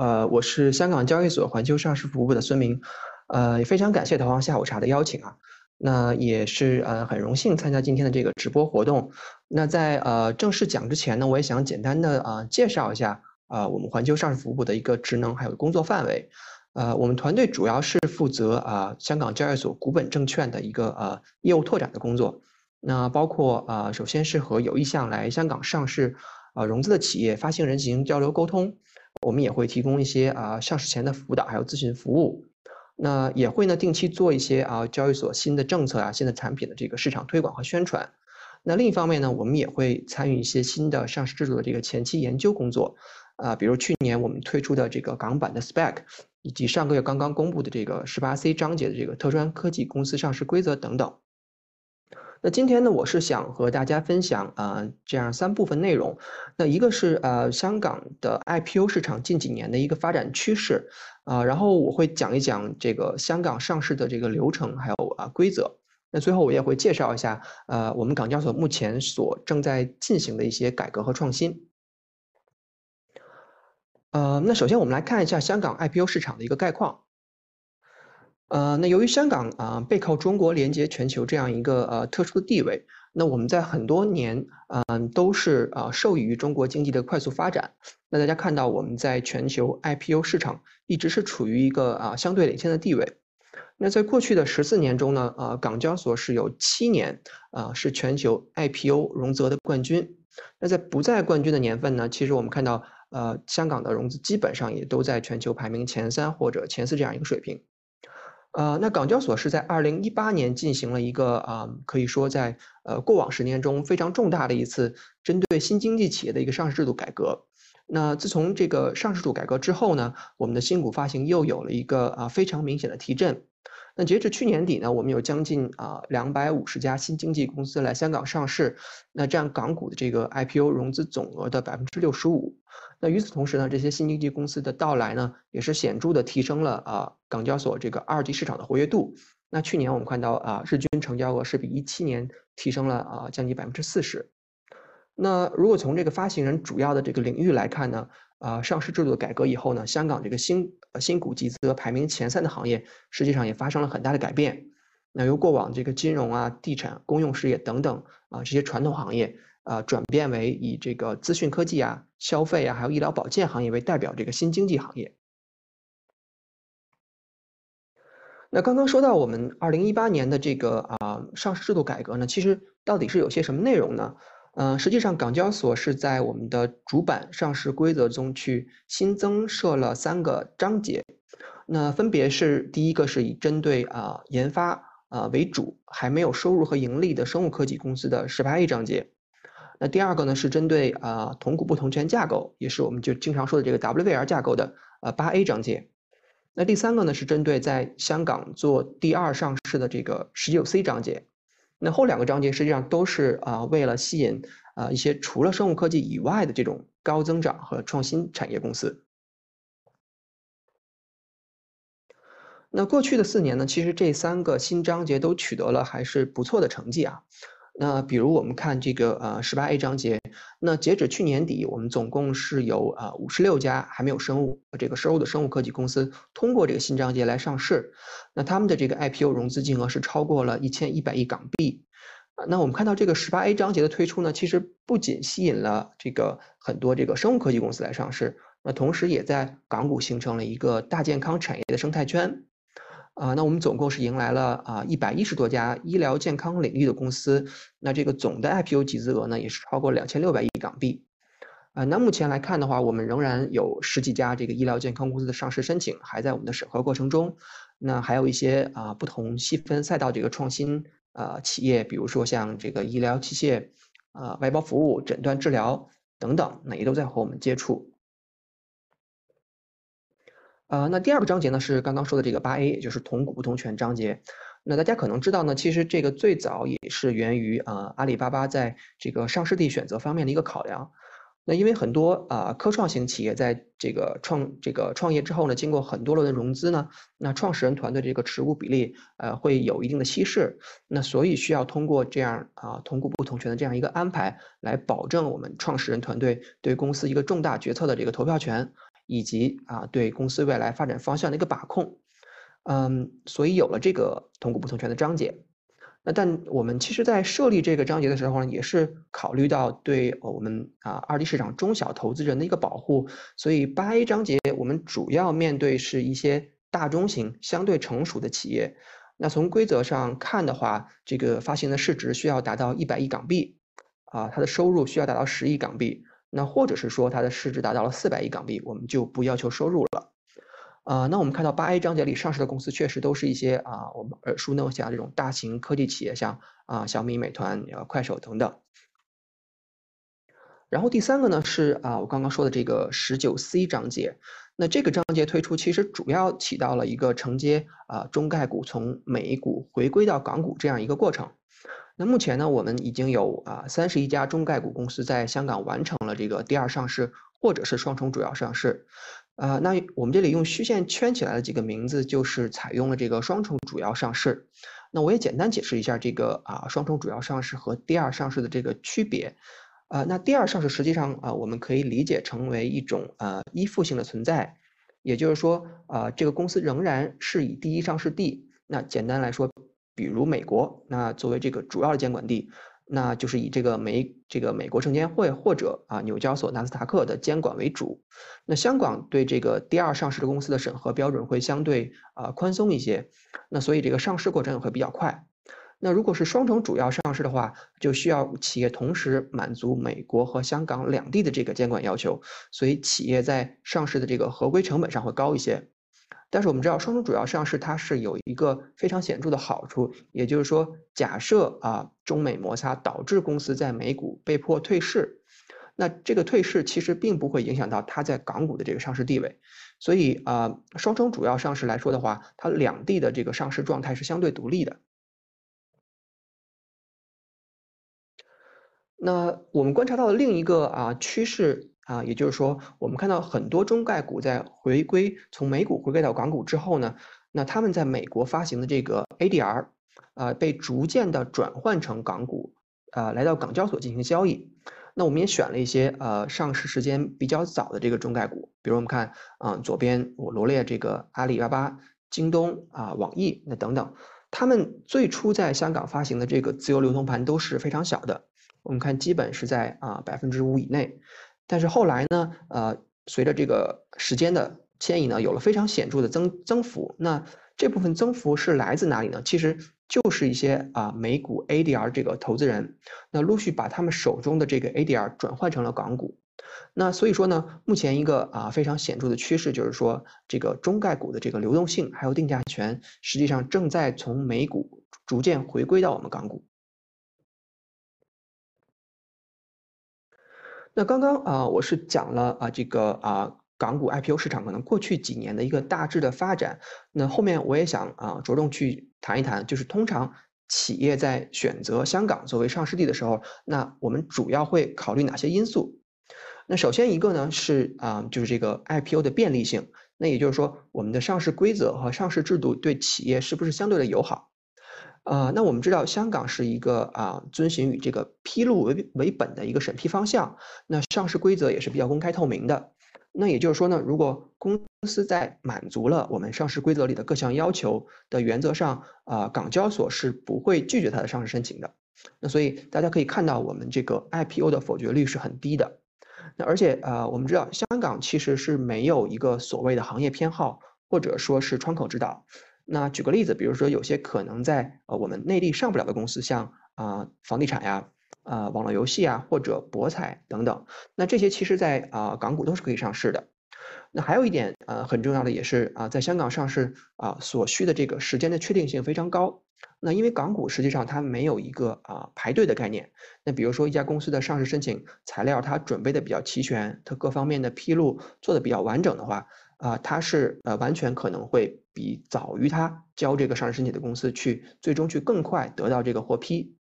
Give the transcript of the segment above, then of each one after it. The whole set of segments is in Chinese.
呃，我是香港交易所环球上市服务部的孙明，呃，也非常感谢投行下午茶的邀请啊，那也是呃很荣幸参加今天的这个直播活动。那在呃正式讲之前呢，我也想简单的啊介绍一下啊我们环球上市服务部的一个职能还有工作范围。呃，我们团队主要是负责啊香港交易所股本证券的一个呃业务拓展的工作，那包括啊首先是和有意向来香港上市啊融资的企业发行人进行交流沟通。我们也会提供一些啊上市前的辅导，还有咨询服务。那也会呢定期做一些啊交易所新的政策啊、新的产品的这个市场推广和宣传。那另一方面呢，我们也会参与一些新的上市制度的这个前期研究工作。啊，比如去年我们推出的这个港版的 SPAC，以及上个月刚刚公布的这个十八 C 章节的这个特专科技公司上市规则等等。那今天呢，我是想和大家分享啊，这样三部分内容。那一个是呃，香港的 IPO 市场近几年的一个发展趋势啊，然后我会讲一讲这个香港上市的这个流程还有啊规则。那最后我也会介绍一下呃，我们港交所目前所正在进行的一些改革和创新。呃，那首先我们来看一下香港 IPO 市场的一个概况。呃，那由于香港啊背靠中国连接全球这样一个呃特殊的地位，那我们在很多年嗯都是啊受益于中国经济的快速发展。那大家看到我们在全球 IPO 市场一直是处于一个啊相对领先的地位。那在过去的十四年中呢，呃港交所是有七年啊是全球 IPO 融资的冠军。那在不在冠军的年份呢，其实我们看到呃香港的融资基本上也都在全球排名前三或者前四这样一个水平。呃，那港交所是在二零一八年进行了一个啊，可以说在呃过往十年中非常重大的一次针对新经济企业的一个上市制度改革。那自从这个上市制度改革之后呢，我们的新股发行又有了一个啊非常明显的提振。那截至去年底呢，我们有将近啊两百五十家新经济公司来香港上市，那占港股的这个 IPO 融资总额的百分之六十五。那与此同时呢，这些新经济公司的到来呢，也是显著的提升了啊港交所这个二级市场的活跃度。那去年我们看到啊日均成交额是比一七年提升了啊将近百分之四十。那如果从这个发行人主要的这个领域来看呢，啊上市制度的改革以后呢，香港这个新新股集资排名前三的行业，实际上也发生了很大的改变。那由过往这个金融啊、地产、公用事业等等啊这些传统行业。啊，转变为以这个资讯科技啊、消费啊，还有医疗保健行业为代表这个新经济行业。那刚刚说到我们二零一八年的这个啊上市制度改革呢，其实到底是有些什么内容呢？嗯，实际上港交所是在我们的主板上市规则中去新增设了三个章节，那分别是第一个是以针对啊研发啊为主，还没有收入和盈利的生物科技公司的十八 A 章节。那第二个呢是针对啊同股不同权架构，也是我们就经常说的这个 WVR 架构的呃八 A 章节。那第三个呢是针对在香港做第二上市的这个十九 C 章节。那后两个章节实际上都是啊为了吸引啊一些除了生物科技以外的这种高增长和创新产业公司。那过去的四年呢，其实这三个新章节都取得了还是不错的成绩啊。那比如我们看这个呃十八 A 章节，那截止去年底，我们总共是有啊五十六家还没有生物这个收入的生物科技公司通过这个新章节来上市，那他们的这个 IPO 融资金额是超过了一千一百亿港币。啊，那我们看到这个十八 A 章节的推出呢，其实不仅吸引了这个很多这个生物科技公司来上市，那同时也在港股形成了一个大健康产业的生态圈。啊，那我们总共是迎来了啊一百一十多家医疗健康领域的公司，那这个总的 IPO 集资额呢也是超过两千六百亿港币。啊，那目前来看的话，我们仍然有十几家这个医疗健康公司的上市申请还在我们的审核过程中。那还有一些啊不同细分赛道这个创新啊企业，比如说像这个医疗器械、啊外包服务、诊断治疗等等，那也都在和我们接触。呃，那第二个章节呢是刚刚说的这个八 A，就是同股不同权章节。那大家可能知道呢，其实这个最早也是源于啊阿里巴巴在这个上市地选择方面的一个考量。那因为很多啊科创型企业在这个创这个创业之后呢，经过很多轮的融资呢，那创始人团队这个持股比例呃会有一定的稀释。那所以需要通过这样啊同股不同权的这样一个安排，来保证我们创始人团队对公司一个重大决策的这个投票权。以及啊对公司未来发展方向的一个把控。嗯，所以有了这个同股不同权的章节。那但我们其实，在设立这个章节的时候呢，也是考虑到对我们啊二级市场中小投资人的一个保护。所以八 A 章节我们主要面对是一些大中型、相对成熟的企业。那从规则上看的话，这个发行的市值需要达到一百亿港币，啊，它的收入需要达到十亿港币，那或者是说它的市值达到了四百亿港币，我们就不要求收入了。啊，那我们看到八 A 章节里上市的公司确实都是一些啊，我们耳熟能详这种大型科技企业，像啊小米、美团、呃快手等等。然后第三个呢是啊，我刚刚说的这个十九 C 章节。那这个章节推出，其实主要起到了一个承接啊中概股从美股回归到港股这样一个过程。那目前呢，我们已经有啊三十一家中概股公司在香港完成了这个第二上市或者是双重主要上市。啊，那我们这里用虚线圈起来的几个名字，就是采用了这个双重主要上市。那我也简单解释一下这个啊双重主要上市和第二上市的这个区别。啊，那第二上市实际上啊，我们可以理解成为一种呃依附性的存在，也就是说啊，这个公司仍然是以第一上市地，那简单来说，比如美国，那作为这个主要的监管地，那就是以这个美这个美国证监会或者啊纽交所、纳斯达克的监管为主。那香港对这个第二上市的公司的审核标准会相对啊宽松一些，那所以这个上市过程也会比较快。那如果是双重主要上市的话，就需要企业同时满足美国和香港两地的这个监管要求，所以企业在上市的这个合规成本上会高一些。但是我们知道，双重主要上市它是有一个非常显著的好处，也就是说，假设啊中美摩擦导致公司在美股被迫退市，那这个退市其实并不会影响到它在港股的这个上市地位。所以啊，双重主要上市来说的话，它两地的这个上市状态是相对独立的。那我们观察到的另一个啊趋势啊，也就是说，我们看到很多中概股在回归从美股回归到港股之后呢，那他们在美国发行的这个 ADR 啊，被逐渐的转换成港股啊，来到港交所进行交易。那我们也选了一些呃上市时间比较早的这个中概股，比如我们看啊左边我罗列这个阿里巴巴、京东啊、网易那等等，他们最初在香港发行的这个自由流通盘都是非常小的。我们看，基本是在啊百分之五以内，但是后来呢，呃，随着这个时间的迁移呢，有了非常显著的增增幅。那这部分增幅是来自哪里呢？其实就是一些啊美股 ADR 这个投资人，那陆续把他们手中的这个 ADR 转换成了港股。那所以说呢，目前一个啊非常显著的趋势就是说，这个中概股的这个流动性还有定价权，实际上正在从美股逐渐回归到我们港股。那刚刚啊，我是讲了啊，这个啊，港股 IPO 市场可能过去几年的一个大致的发展。那后面我也想啊，着重去谈一谈，就是通常企业在选择香港作为上市地的时候，那我们主要会考虑哪些因素？那首先一个呢是啊，就是这个 IPO 的便利性。那也就是说，我们的上市规则和上市制度对企业是不是相对的友好？啊，那我们知道香港是一个啊遵循与这个披露为为本的一个审批方向，那上市规则也是比较公开透明的。那也就是说呢，如果公司在满足了我们上市规则里的各项要求的原则上，啊，港交所是不会拒绝它的上市申请的。那所以大家可以看到，我们这个 IPO 的否决率是很低的。那而且啊，我们知道香港其实是没有一个所谓的行业偏好，或者说是窗口指导。那举个例子，比如说有些可能在呃我们内地上不了的公司，像啊房地产呀、啊网络游戏啊或者博彩等等，那这些其实在啊港股都是可以上市的。那还有一点呃很重要的也是啊在香港上市啊所需的这个时间的确定性非常高。那因为港股实际上它没有一个啊排队的概念。那比如说一家公司的上市申请材料它准备的比较齐全，它各方面的披露做的比较完整的话。啊，它是呃完全可能会比早于它交这个上市申请的公司去最终去更快得到这个获批，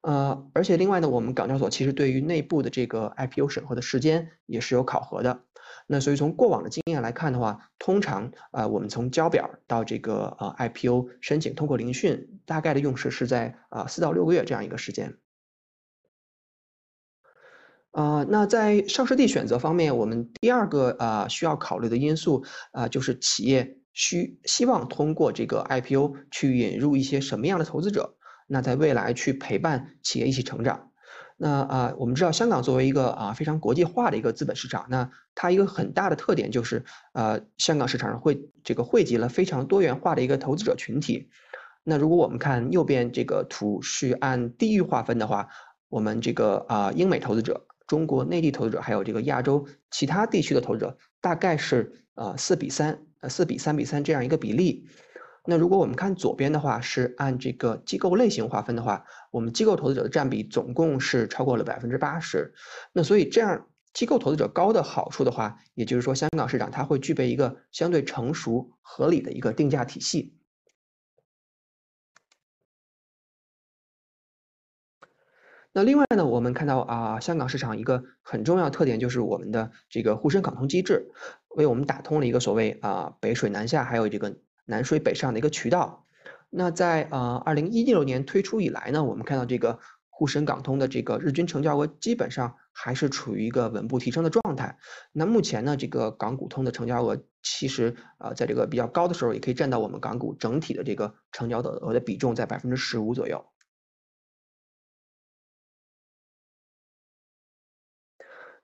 呃，而且另外呢，我们港交所其实对于内部的这个 IPO 审核的时间也是有考核的，那所以从过往的经验来看的话，通常啊我们从交表到这个呃 IPO 申请通过聆讯，大概的用时是在啊四到六个月这样一个时间。呃，那在上市地选择方面，我们第二个啊需要考虑的因素啊，就是企业需希望通过这个 IPO 去引入一些什么样的投资者，那在未来去陪伴企业一起成长。那啊，我们知道香港作为一个啊非常国际化的一个资本市场，那它一个很大的特点就是，呃，香港市场上会这个汇集了非常多元化的一个投资者群体。那如果我们看右边这个图是按地域划分的话，我们这个啊英美投资者。中国内地投资者还有这个亚洲其他地区的投资者，大概是呃四比三，呃四比三比三这样一个比例。那如果我们看左边的话，是按这个机构类型划分的话，我们机构投资者的占比总共是超过了百分之八十。那所以这样机构投资者高的好处的话，也就是说香港市场它会具备一个相对成熟合理的一个定价体系。那另外呢，我们看到啊，香港市场一个很重要特点就是我们的这个沪深港通机制，为我们打通了一个所谓啊北水南下，还有这个南水北上的一个渠道。那在呃二零一六年推出以来呢，我们看到这个沪深港通的这个日均成交额基本上还是处于一个稳步提升的状态。那目前呢，这个港股通的成交额其实啊在这个比较高的时候，也可以占到我们港股整体的这个成交的额的比重在百分之十五左右。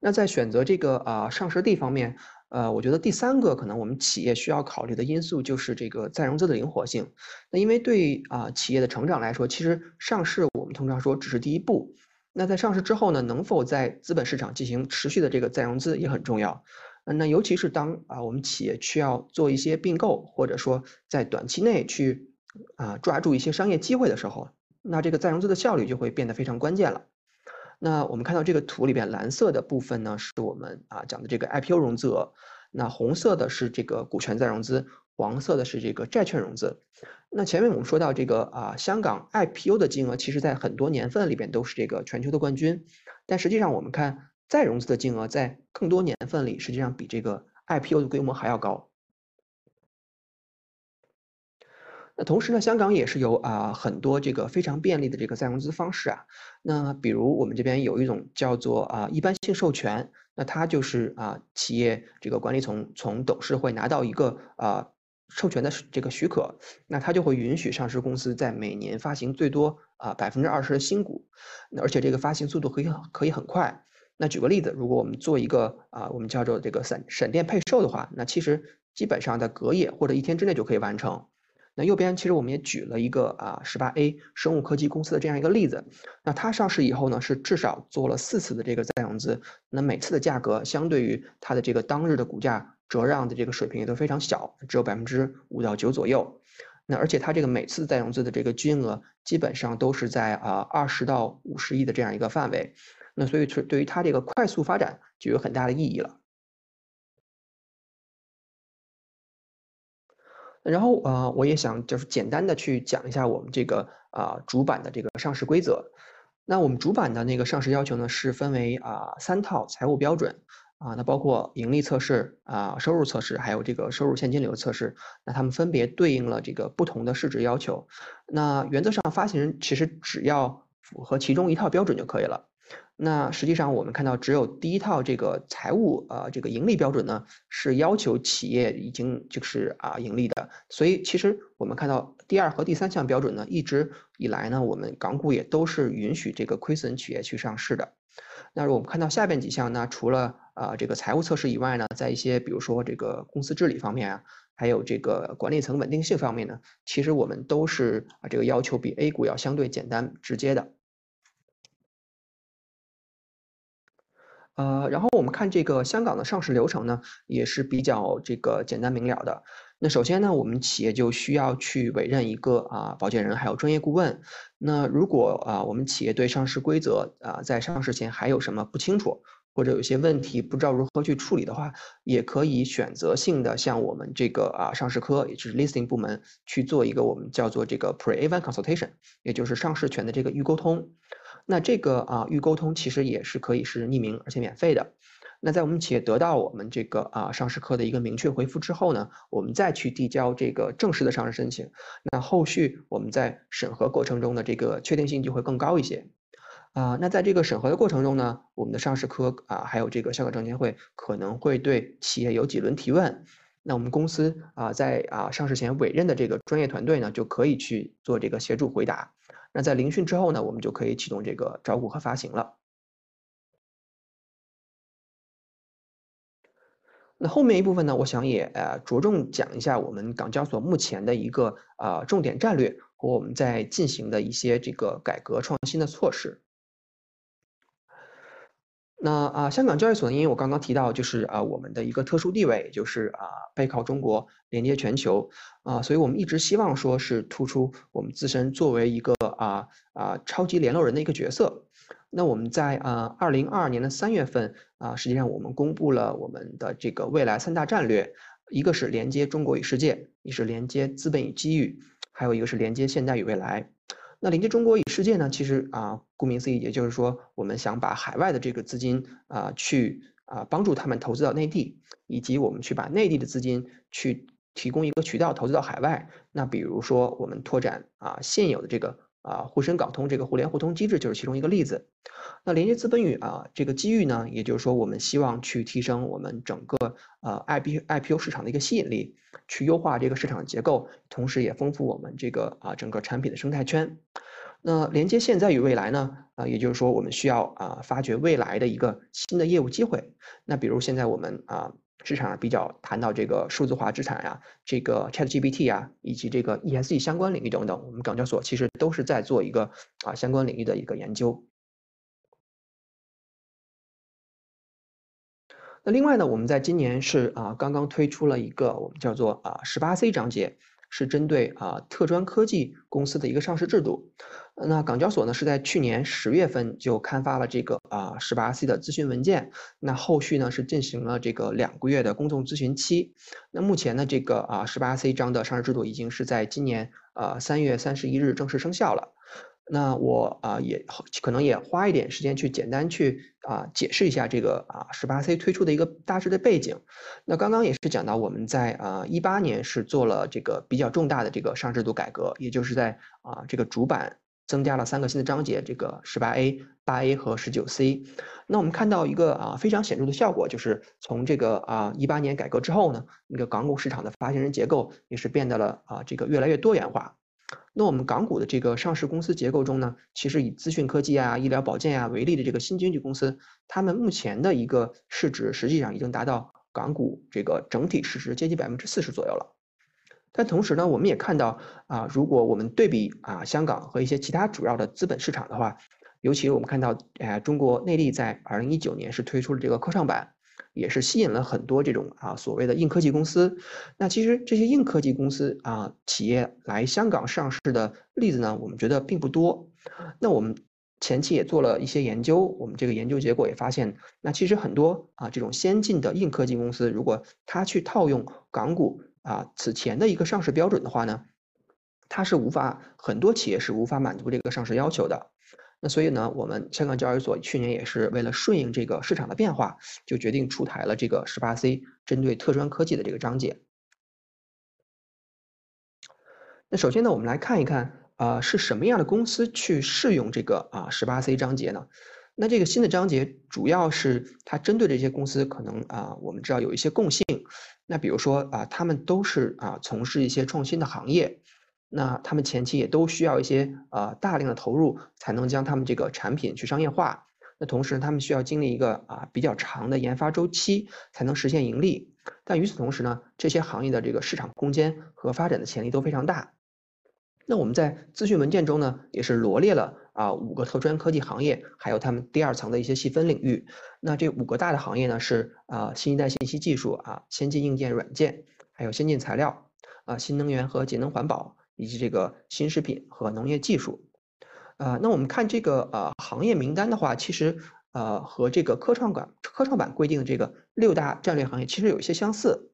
那在选择这个啊上市地方面，呃，我觉得第三个可能我们企业需要考虑的因素就是这个再融资的灵活性。那因为对啊企业的成长来说，其实上市我们通常说只是第一步。那在上市之后呢，能否在资本市场进行持续的这个再融资也很重要。那尤其是当啊我们企业需要做一些并购，或者说在短期内去啊抓住一些商业机会的时候，那这个再融资的效率就会变得非常关键了。那我们看到这个图里边，蓝色的部分呢，是我们啊讲的这个 IPO 融资额，那红色的是这个股权再融资，黄色的是这个债券融资。那前面我们说到这个啊，香港 IPO 的金额，其实在很多年份里边都是这个全球的冠军，但实际上我们看再融资的金额，在更多年份里，实际上比这个 IPO 的规模还要高。那同时呢，香港也是有啊很多这个非常便利的这个再融资方式啊。那比如我们这边有一种叫做啊一般性授权，那它就是啊企业这个管理层从董事会拿到一个啊授权的这个许可，那它就会允许上市公司在每年发行最多啊百分之二十的新股，那而且这个发行速度可以可以很快。那举个例子，如果我们做一个啊我们叫做这个闪闪电配售的话，那其实基本上在隔夜或者一天之内就可以完成。那右边其实我们也举了一个啊十八 A 生物科技公司的这样一个例子，那它上市以后呢是至少做了四次的这个再融资，那每次的价格相对于它的这个当日的股价折让的这个水平也都非常小，只有百分之五到九左右。那而且它这个每次再融资的这个金额基本上都是在啊二十到五十亿的这样一个范围，那所以是对于它这个快速发展就有很大的意义了。然后啊，我也想就是简单的去讲一下我们这个啊主板的这个上市规则。那我们主板的那个上市要求呢，是分为啊三套财务标准啊，那包括盈利测试啊、收入测试，还有这个收入现金流测试。那它们分别对应了这个不同的市值要求。那原则上，发行人其实只要符合其中一套标准就可以了。那实际上，我们看到只有第一套这个财务呃这个盈利标准呢，是要求企业已经就是啊盈利的。所以其实我们看到第二和第三项标准呢，一直以来呢，我们港股也都是允许这个亏损企业去上市的。那我们看到下边几项呢，除了啊这个财务测试以外呢，在一些比如说这个公司治理方面啊，还有这个管理层稳定性方面呢，其实我们都是啊这个要求比 A 股要相对简单直接的。呃，然后我们看这个香港的上市流程呢，也是比较这个简单明了的。那首先呢，我们企业就需要去委任一个啊保荐人，还有专业顾问。那如果啊我们企业对上市规则啊在上市前还有什么不清楚，或者有些问题不知道如何去处理的话，也可以选择性的向我们这个啊上市科，也就是 listing 部门去做一个我们叫做这个 pre-event consultation，也就是上市权的这个预沟通。那这个啊预沟通其实也是可以是匿名而且免费的。那在我们企业得到我们这个啊上市科的一个明确回复之后呢，我们再去递交这个正式的上市申请。那后续我们在审核过程中的这个确定性就会更高一些。啊，那在这个审核的过程中呢，我们的上市科啊，还有这个香港证监会可能会对企业有几轮提问。那我们公司啊，在啊上市前委任的这个专业团队呢，就可以去做这个协助回答。那在聆讯之后呢，我们就可以启动这个招股和发行了。那后面一部分呢，我想也呃着重讲一下我们港交所目前的一个呃重点战略和我们在进行的一些这个改革创新的措施。那啊，香港交易所呢，因为我刚刚提到，就是啊，我们的一个特殊地位，就是啊，背靠中国，连接全球，啊，所以我们一直希望说是突出我们自身作为一个啊啊超级联络人的一个角色。那我们在啊二零二二年的三月份啊，实际上我们公布了我们的这个未来三大战略，一个是连接中国与世界，一是连接资本与机遇，还有一个是连接现代与未来。那连接中国与世界呢？其实啊，顾名思义，也就是说，我们想把海外的这个资金啊，去啊帮助他们投资到内地，以及我们去把内地的资金去提供一个渠道投资到海外。那比如说，我们拓展啊现有的这个啊沪深港通这个互联互通机制，就是其中一个例子。那连接资本与啊这个机遇呢，也就是说，我们希望去提升我们整个呃 I P I P O 市场的一个吸引力。去优化这个市场结构，同时也丰富我们这个啊整个产品的生态圈。那连接现在与未来呢？啊，也就是说我们需要啊发掘未来的一个新的业务机会。那比如现在我们啊市场比较谈到这个数字化资产呀，这个 ChatGPT 啊，以及这个 ESG 相关领域等等，我们港交所其实都是在做一个啊相关领域的一个研究。那另外呢，我们在今年是啊刚刚推出了一个我们叫做啊十八 C 章节，是针对啊特专科技公司的一个上市制度。那港交所呢是在去年十月份就刊发了这个啊十八 C 的咨询文件，那后续呢是进行了这个两个月的公众咨询期。那目前呢这个啊十八 C 章的上市制度已经是在今年啊三月三十一日正式生效了。那我啊也可能也花一点时间去简单去啊解释一下这个啊十八 C 推出的一个大致的背景。那刚刚也是讲到我们在啊一八年是做了这个比较重大的这个上制度改革，也就是在啊这个主板增加了三个新的章节，这个十八 A、八 A 和十九 C。那我们看到一个啊非常显著的效果，就是从这个啊一八年改革之后呢，那个港股市场的发行人结构也是变得了啊这个越来越多元化。那我们港股的这个上市公司结构中呢，其实以资讯科技啊、医疗保健啊为例的这个新经济公司，他们目前的一个市值实际上已经达到港股这个整体市值接近百分之四十左右了。但同时呢，我们也看到啊，如果我们对比啊香港和一些其他主要的资本市场的话，尤其我们看到，哎，中国内地在二零一九年是推出了这个科创板。也是吸引了很多这种啊所谓的硬科技公司。那其实这些硬科技公司啊企业来香港上市的例子呢，我们觉得并不多。那我们前期也做了一些研究，我们这个研究结果也发现，那其实很多啊这种先进的硬科技公司，如果它去套用港股啊此前的一个上市标准的话呢，它是无法很多企业是无法满足这个上市要求的。所以呢，我们香港交易所去年也是为了顺应这个市场的变化，就决定出台了这个十八 C 针对特专科技的这个章节。那首先呢，我们来看一看啊，是什么样的公司去适用这个啊十八 C 章节呢？那这个新的章节主要是它针对这些公司，可能啊，我们知道有一些共性。那比如说啊，他们都是啊从事一些创新的行业。那他们前期也都需要一些呃大量的投入，才能将他们这个产品去商业化。那同时，他们需要经历一个啊比较长的研发周期，才能实现盈利。但与此同时呢，这些行业的这个市场空间和发展的潜力都非常大。那我们在资讯文件中呢，也是罗列了啊五个特专科技行业，还有他们第二层的一些细分领域。那这五个大的行业呢，是啊新一代信息技术啊先进硬件软件，还有先进材料啊新能源和节能环保。以及这个新食品和农业技术，啊，那我们看这个呃行业名单的话，其实呃和这个科创板科创板规定的这个六大战略行业其实有一些相似，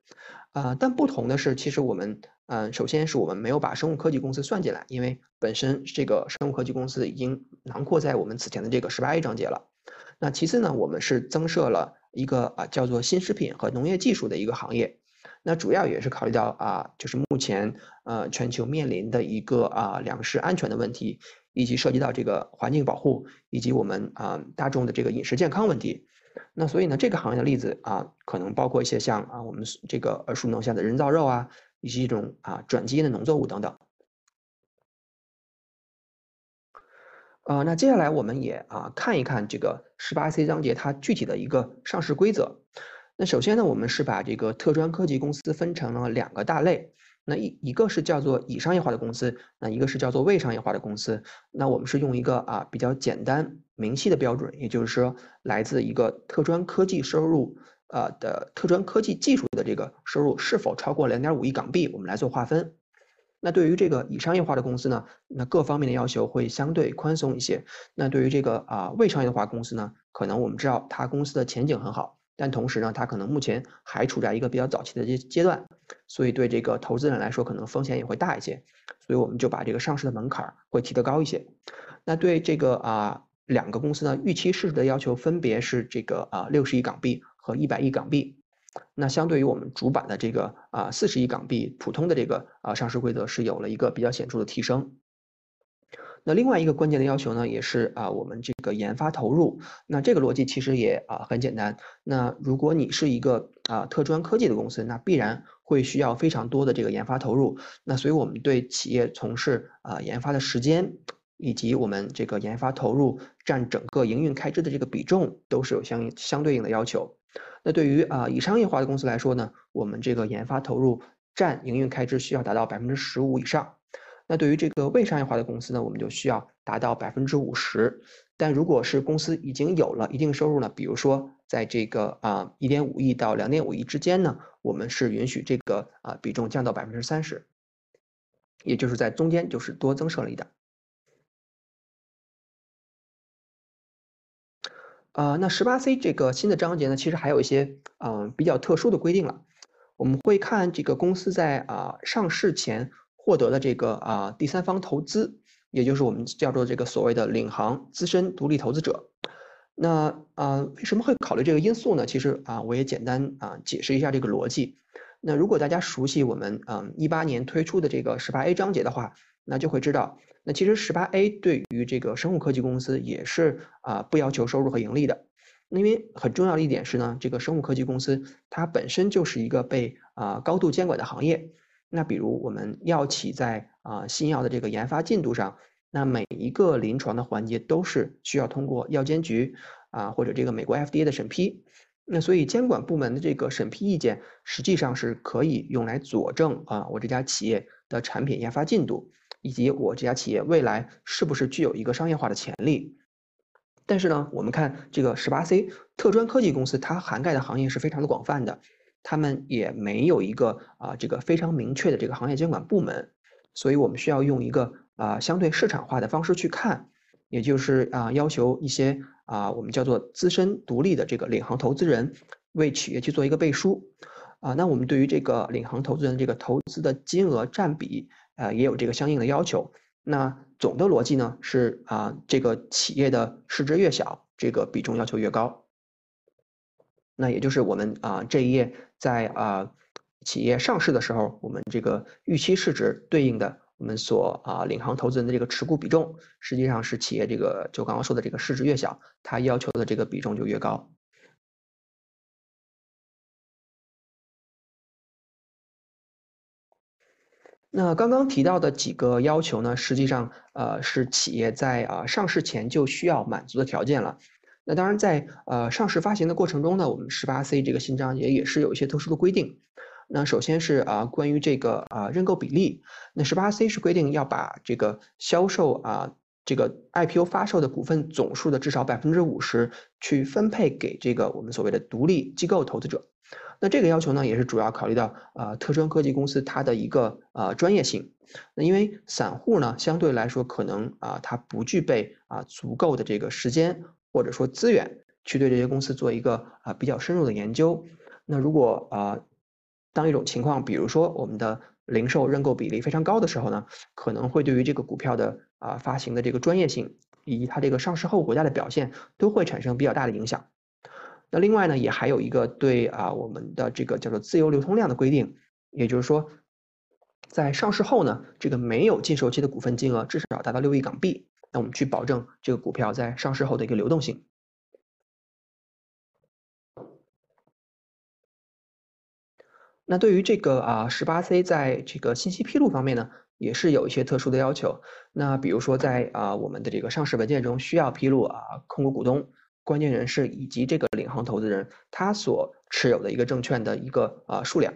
啊，但不同的是，其实我们嗯，首先是我们没有把生物科技公司算进来，因为本身这个生物科技公司已经囊括在我们此前的这个十八 A 章节了。那其次呢，我们是增设了一个啊叫做新食品和农业技术的一个行业。那主要也是考虑到啊，就是目前呃全球面临的一个啊粮食安全的问题，以及涉及到这个环境保护以及我们啊大众的这个饮食健康问题。那所以呢，这个行业的例子啊，可能包括一些像啊我们这个耳熟能详的人造肉啊，以及一种啊转基因的农作物等等。呃，那接下来我们也啊看一看这个十八 C 章节它具体的一个上市规则。那首先呢，我们是把这个特专科技公司分成了两个大类。那一一个是叫做已商业化的公司，那一个是叫做未商业化的公司。那我们是用一个啊比较简单明细的标准，也就是说来自一个特专科技收入呃的特专科技技术的这个收入是否超过两点五亿港币，我们来做划分。那对于这个已商业化的公司呢，那各方面的要求会相对宽松一些。那对于这个啊未商业化公司呢，可能我们知道它公司的前景很好。但同时呢，它可能目前还处在一个比较早期的阶阶段，所以对这个投资人来说，可能风险也会大一些，所以我们就把这个上市的门槛会提得高一些。那对这个啊两个公司呢，预期市值的要求分别是这个啊六十亿港币和一百亿港币。那相对于我们主板的这个啊四十亿港币普通的这个啊上市规则是有了一个比较显著的提升。那另外一个关键的要求呢，也是啊，我们这个研发投入。那这个逻辑其实也啊很简单。那如果你是一个啊特专科技的公司，那必然会需要非常多的这个研发投入。那所以我们对企业从事啊研发的时间，以及我们这个研发投入占整个营运开支的这个比重，都是有相相对应的要求。那对于啊以商业化的公司来说呢，我们这个研发投入占营运开支需要达到百分之十五以上。那对于这个未商业化的公司呢，我们就需要达到百分之五十。但如果是公司已经有了一定收入呢，比如说在这个啊一点五亿到两点五亿之间呢，我们是允许这个啊比重降到百分之三十，也就是在中间就是多增设了一点。啊，那十八 C 这个新的章节呢，其实还有一些嗯比较特殊的规定了。我们会看这个公司在啊上市前。获得的这个啊第三方投资，也就是我们叫做这个所谓的领航资深独立投资者。那啊为什么会考虑这个因素呢？其实啊我也简单啊解释一下这个逻辑。那如果大家熟悉我们嗯一八年推出的这个十八 A 章节的话，那就会知道，那其实十八 A 对于这个生物科技公司也是啊不要求收入和盈利的。因为很重要的一点是呢，这个生物科技公司它本身就是一个被啊高度监管的行业。那比如我们药企在啊新药的这个研发进度上，那每一个临床的环节都是需要通过药监局啊或者这个美国 FDA 的审批，那所以监管部门的这个审批意见实际上是可以用来佐证啊我这家企业的产品研发进度，以及我这家企业未来是不是具有一个商业化的潜力。但是呢，我们看这个十八 C 特专科技公司，它涵盖的行业是非常的广泛的。他们也没有一个啊这个非常明确的这个行业监管部门，所以我们需要用一个啊相对市场化的方式去看，也就是啊要求一些啊我们叫做资深独立的这个领航投资人为企业去做一个背书啊。那我们对于这个领航投资人这个投资的金额占比啊也有这个相应的要求。那总的逻辑呢是啊这个企业的市值越小，这个比重要求越高。那也就是我们啊这一页在啊企业上市的时候，我们这个预期市值对应的我们所啊领航投资人的这个持股比重，实际上是企业这个就刚刚说的这个市值越小，它要求的这个比重就越高。那刚刚提到的几个要求呢，实际上呃是企业在啊上市前就需要满足的条件了。那当然，在呃上市发行的过程中呢，我们十八 C 这个新章节也是有一些特殊的规定。那首先是啊关于这个啊认购比例，那十八 C 是规定要把这个销售啊这个 IPO 发售的股份总数的至少百分之五十去分配给这个我们所谓的独立机构投资者。那这个要求呢，也是主要考虑到啊特专科技公司它的一个啊专业性。那因为散户呢相对来说可能啊它不具备啊足够的这个时间。或者说资源去对这些公司做一个啊比较深入的研究。那如果啊当一种情况，比如说我们的零售认购比例非常高的时候呢，可能会对于这个股票的啊发行的这个专业性以及它这个上市后股价的表现都会产生比较大的影响。那另外呢，也还有一个对啊我们的这个叫做自由流通量的规定，也就是说，在上市后呢，这个没有禁售期的股份金额至少达到六亿港币，那我们去保证这个股票在上市后的一个流动性。那对于这个啊十八 C 在这个信息披露方面呢，也是有一些特殊的要求。那比如说在啊我们的这个上市文件中需要披露啊控股股东、关键人士以及这个领航投资人他所持有的一个证券的一个啊数量。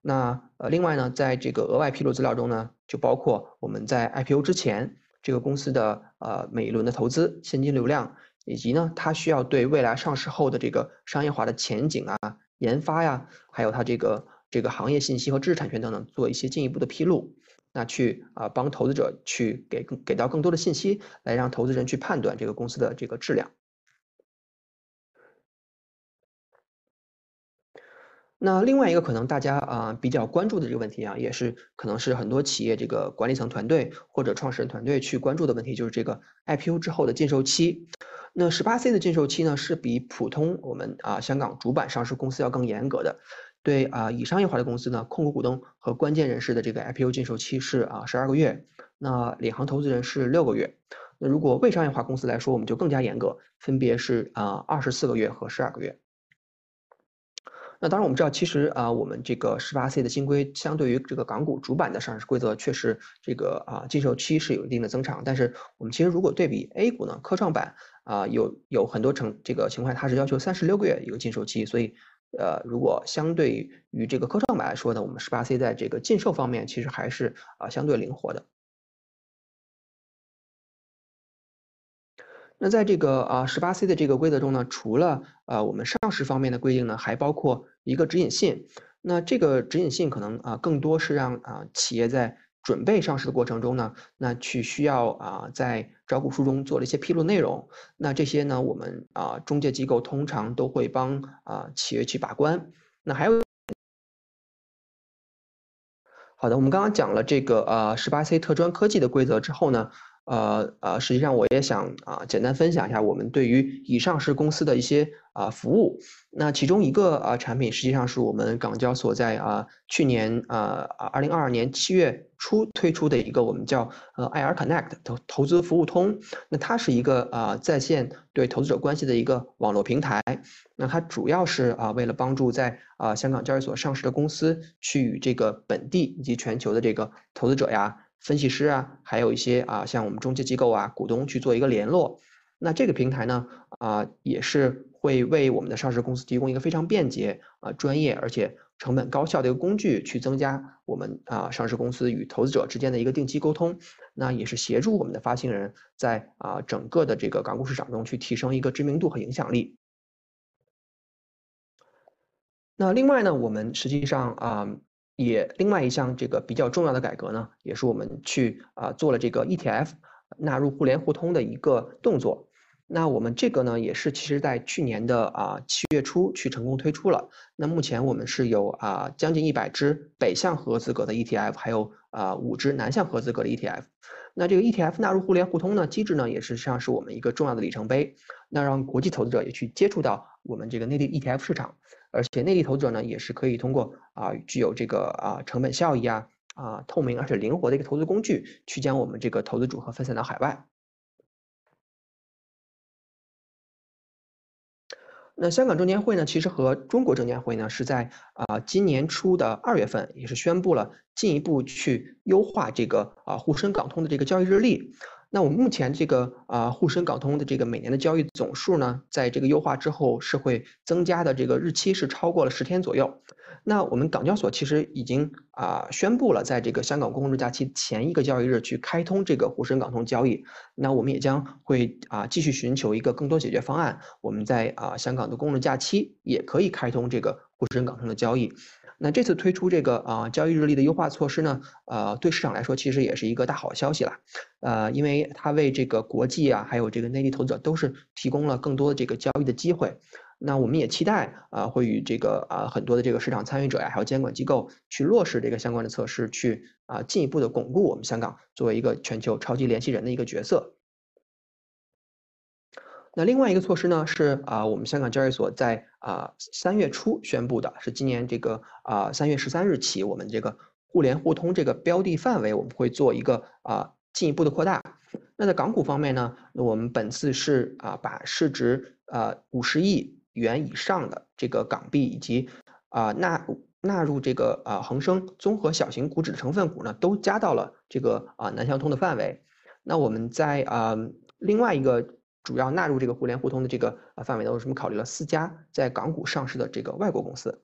那呃另外呢，在这个额外披露资料中呢，就包括我们在 IPO 之前这个公司的呃每一轮的投资现金流量，以及呢它需要对未来上市后的这个商业化的前景啊、研发呀，还有它这个。这个行业信息和知识产权等等做一些进一步的披露，那去啊帮投资者去给给到更多的信息，来让投资人去判断这个公司的这个质量。那另外一个可能大家啊比较关注的这个问题啊，也是可能是很多企业这个管理层团队或者创始人团队去关注的问题，就是这个 IPO 之后的禁售期。那十八 C 的禁售期呢，是比普通我们啊香港主板上市公司要更严格的。对啊，以商业化的公司呢，控股股东和关键人士的这个 IPO 禁售期是啊十二个月，那领航投资人是六个月。那如果未商业化公司来说，我们就更加严格，分别是啊二十四个月和十二个月。那当然我们知道，其实啊我们这个十八 C 的新规，相对于这个港股主板的上市规则，确实这个啊禁售期是有一定的增长。但是我们其实如果对比 A 股呢，科创板啊有有很多成这个情况，它是要求三十六个月一个禁售期，所以。呃，如果相对于这个科创板来说呢，我们十八 C 在这个禁售方面其实还是啊相对灵活的。那在这个啊十八 C 的这个规则中呢，除了啊我们上市方面的规定呢，还包括一个指引信。那这个指引信可能啊更多是让啊企业在。准备上市的过程中呢，那去需要啊在招股书中做了一些披露内容，那这些呢我们啊中介机构通常都会帮啊企业去把关。那还有，好的，我们刚刚讲了这个呃十八 C 特专科技的规则之后呢。呃呃，实际上我也想啊，简单分享一下我们对于以上市公司的一些啊服务。那其中一个啊产品，实际上是我们港交所在啊去年啊二零二二年七月初推出的一个我们叫呃 IR Connect 投投资服务通。那它是一个啊在线对投资者关系的一个网络平台。那它主要是啊为了帮助在啊香港交易所上市的公司去与这个本地以及全球的这个投资者呀。分析师啊，还有一些啊，像我们中介机构啊，股东去做一个联络。那这个平台呢，啊，也是会为我们的上市公司提供一个非常便捷啊、专业而且成本高效的一个工具，去增加我们啊上市公司与投资者之间的一个定期沟通。那也是协助我们的发行人在啊整个的这个港股市场中去提升一个知名度和影响力。那另外呢，我们实际上啊。也另外一项这个比较重要的改革呢，也是我们去啊做了这个 ETF 纳入互联互通的一个动作。那我们这个呢，也是其实在去年的啊七月初去成功推出了。那目前我们是有啊将近一百只北向合资格的 ETF，还有啊五只南向合资格的 ETF。那这个 ETF 纳入互联互通呢机制呢，也是实际上是我们一个重要的里程碑。那让国际投资者也去接触到我们这个内地 ETF 市场。而且内地投资者呢，也是可以通过啊具有这个啊成本效益啊啊透明而且灵活的一个投资工具，去将我们这个投资组合分散到海外。那香港证监会呢，其实和中国证监会呢，是在啊今年初的二月份，也是宣布了进一步去优化这个啊沪深港通的这个交易日历。那我们目前这个啊沪深港通的这个每年的交易总数呢，在这个优化之后是会增加的，这个日期是超过了十天左右。那我们港交所其实已经啊宣布了，在这个香港公共日假期前一个交易日去开通这个沪深港通交易。那我们也将会啊继续寻求一个更多解决方案，我们在啊香港的公共假期也可以开通这个沪深港通的交易。那这次推出这个啊交易日历的优化措施呢，呃，对市场来说其实也是一个大好消息了，呃，因为它为这个国际啊，还有这个内地投资者都是提供了更多的这个交易的机会。那我们也期待啊，会与这个啊很多的这个市场参与者呀，还有监管机构去落实这个相关的测试，去啊进一步的巩固我们香港作为一个全球超级联系人的一个角色。那另外一个措施呢是啊，我们香港交易所在啊三月初宣布的，是今年这个啊三月十三日起，我们这个互联互通这个标的范围我们会做一个啊进一步的扩大。那在港股方面呢，我们本次是啊把市值啊五十亿元以上的这个港币以及啊纳纳入这个啊恒生综合小型股指成分股呢，都加到了这个啊南向通的范围。那我们在啊另外一个。主要纳入这个互联互通的这个呃范围呢，为什么考虑了四家在港股上市的这个外国公司？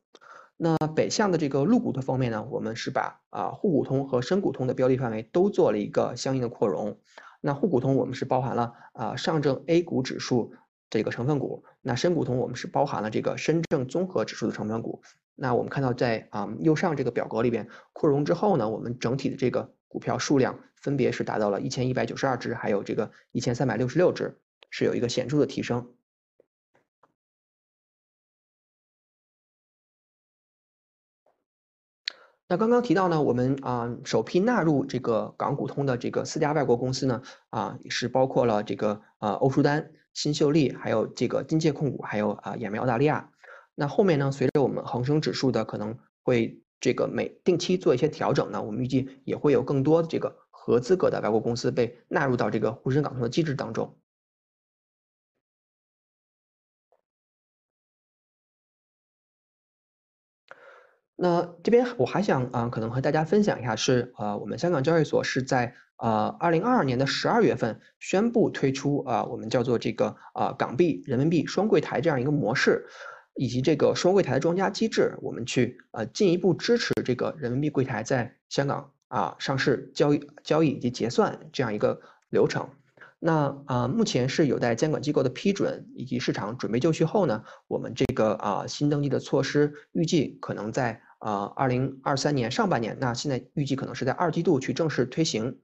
那北向的这个陆股的方面呢，我们是把啊沪股通和深股通的标的范围都做了一个相应的扩容。那沪股通我们是包含了啊上证 A 股指数这个成分股，那深股通我们是包含了这个深证综合指数的成分股。那我们看到在啊右上这个表格里边扩容之后呢，我们整体的这个股票数量分别是达到了一千一百九十二只，还有这个一千三百六十六只。是有一个显著的提升。那刚刚提到呢，我们啊首批纳入这个港股通的这个四家外国公司呢，啊是包括了这个啊欧舒丹、新秀丽，还有这个金界控股，还有啊眼苗澳大利亚。那后面呢，随着我们恒生指数的可能会这个每定期做一些调整呢，我们预计也会有更多的这个合资格的外国公司被纳入到这个沪深港通的机制当中。那这边我还想啊，可能和大家分享一下，是呃，我们香港交易所是在呃二零二二年的十二月份宣布推出啊，我们叫做这个啊港币人民币双柜台这样一个模式，以及这个双柜台的庄家机制，我们去呃进一步支持这个人民币柜台在香港啊上市交易、交易以及结算这样一个流程。那啊，目前是有待监管机构的批准以及市场准备就绪后呢，我们这个啊新登记的措施预计可能在。啊，二零二三年上半年，那现在预计可能是在二季度去正式推行。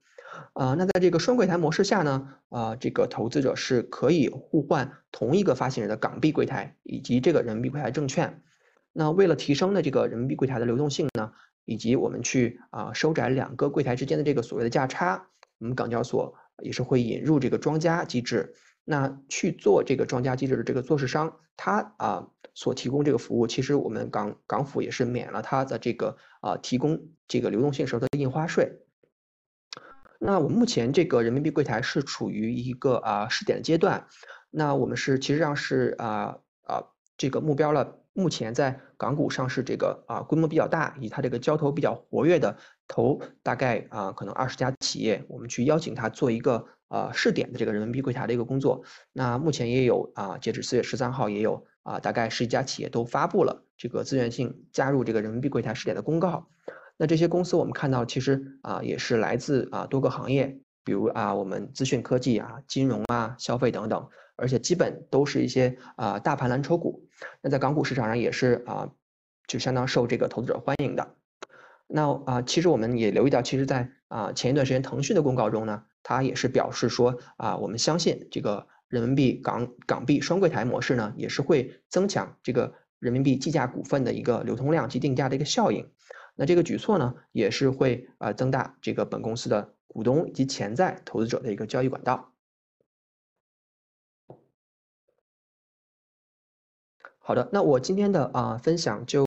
啊，那在这个双柜台模式下呢，啊，这个投资者是可以互换同一个发行人的港币柜台以及这个人民币柜台证券。那为了提升呢这个人民币柜台的流动性呢，以及我们去啊收窄两个柜台之间的这个所谓的价差，我们港交所也是会引入这个庄家机制。那去做这个庄家机制的这个做市商，他啊所提供这个服务，其实我们港港府也是免了他的这个啊提供这个流动性时候的印花税。那我们目前这个人民币柜台是处于一个啊试点阶段，那我们是其实上是啊啊这个目标了。目前在港股上市这个啊规模比较大，以它这个交投比较活跃的投大概啊可能二十家企业，我们去邀请他做一个呃试点的这个人民币柜台的一个工作。那目前也有啊，截止四月十三号也有啊大概十几家企业都发布了这个自愿性加入这个人民币柜台试点的公告。那这些公司我们看到其实啊也是来自啊多个行业，比如啊我们资讯科技啊、金融啊、消费等等。而且基本都是一些啊大盘蓝筹股，那在港股市场上也是啊，就相当受这个投资者欢迎的。那啊，其实我们也留意到，其实，在啊前一段时间腾讯的公告中呢，它也是表示说啊，我们相信这个人民币港港币双柜台模式呢，也是会增强这个人民币计价股份的一个流通量及定价的一个效应。那这个举措呢，也是会啊增大这个本公司的股东以及潜在投资者的一个交易管道。好的，那我今天的啊分享就。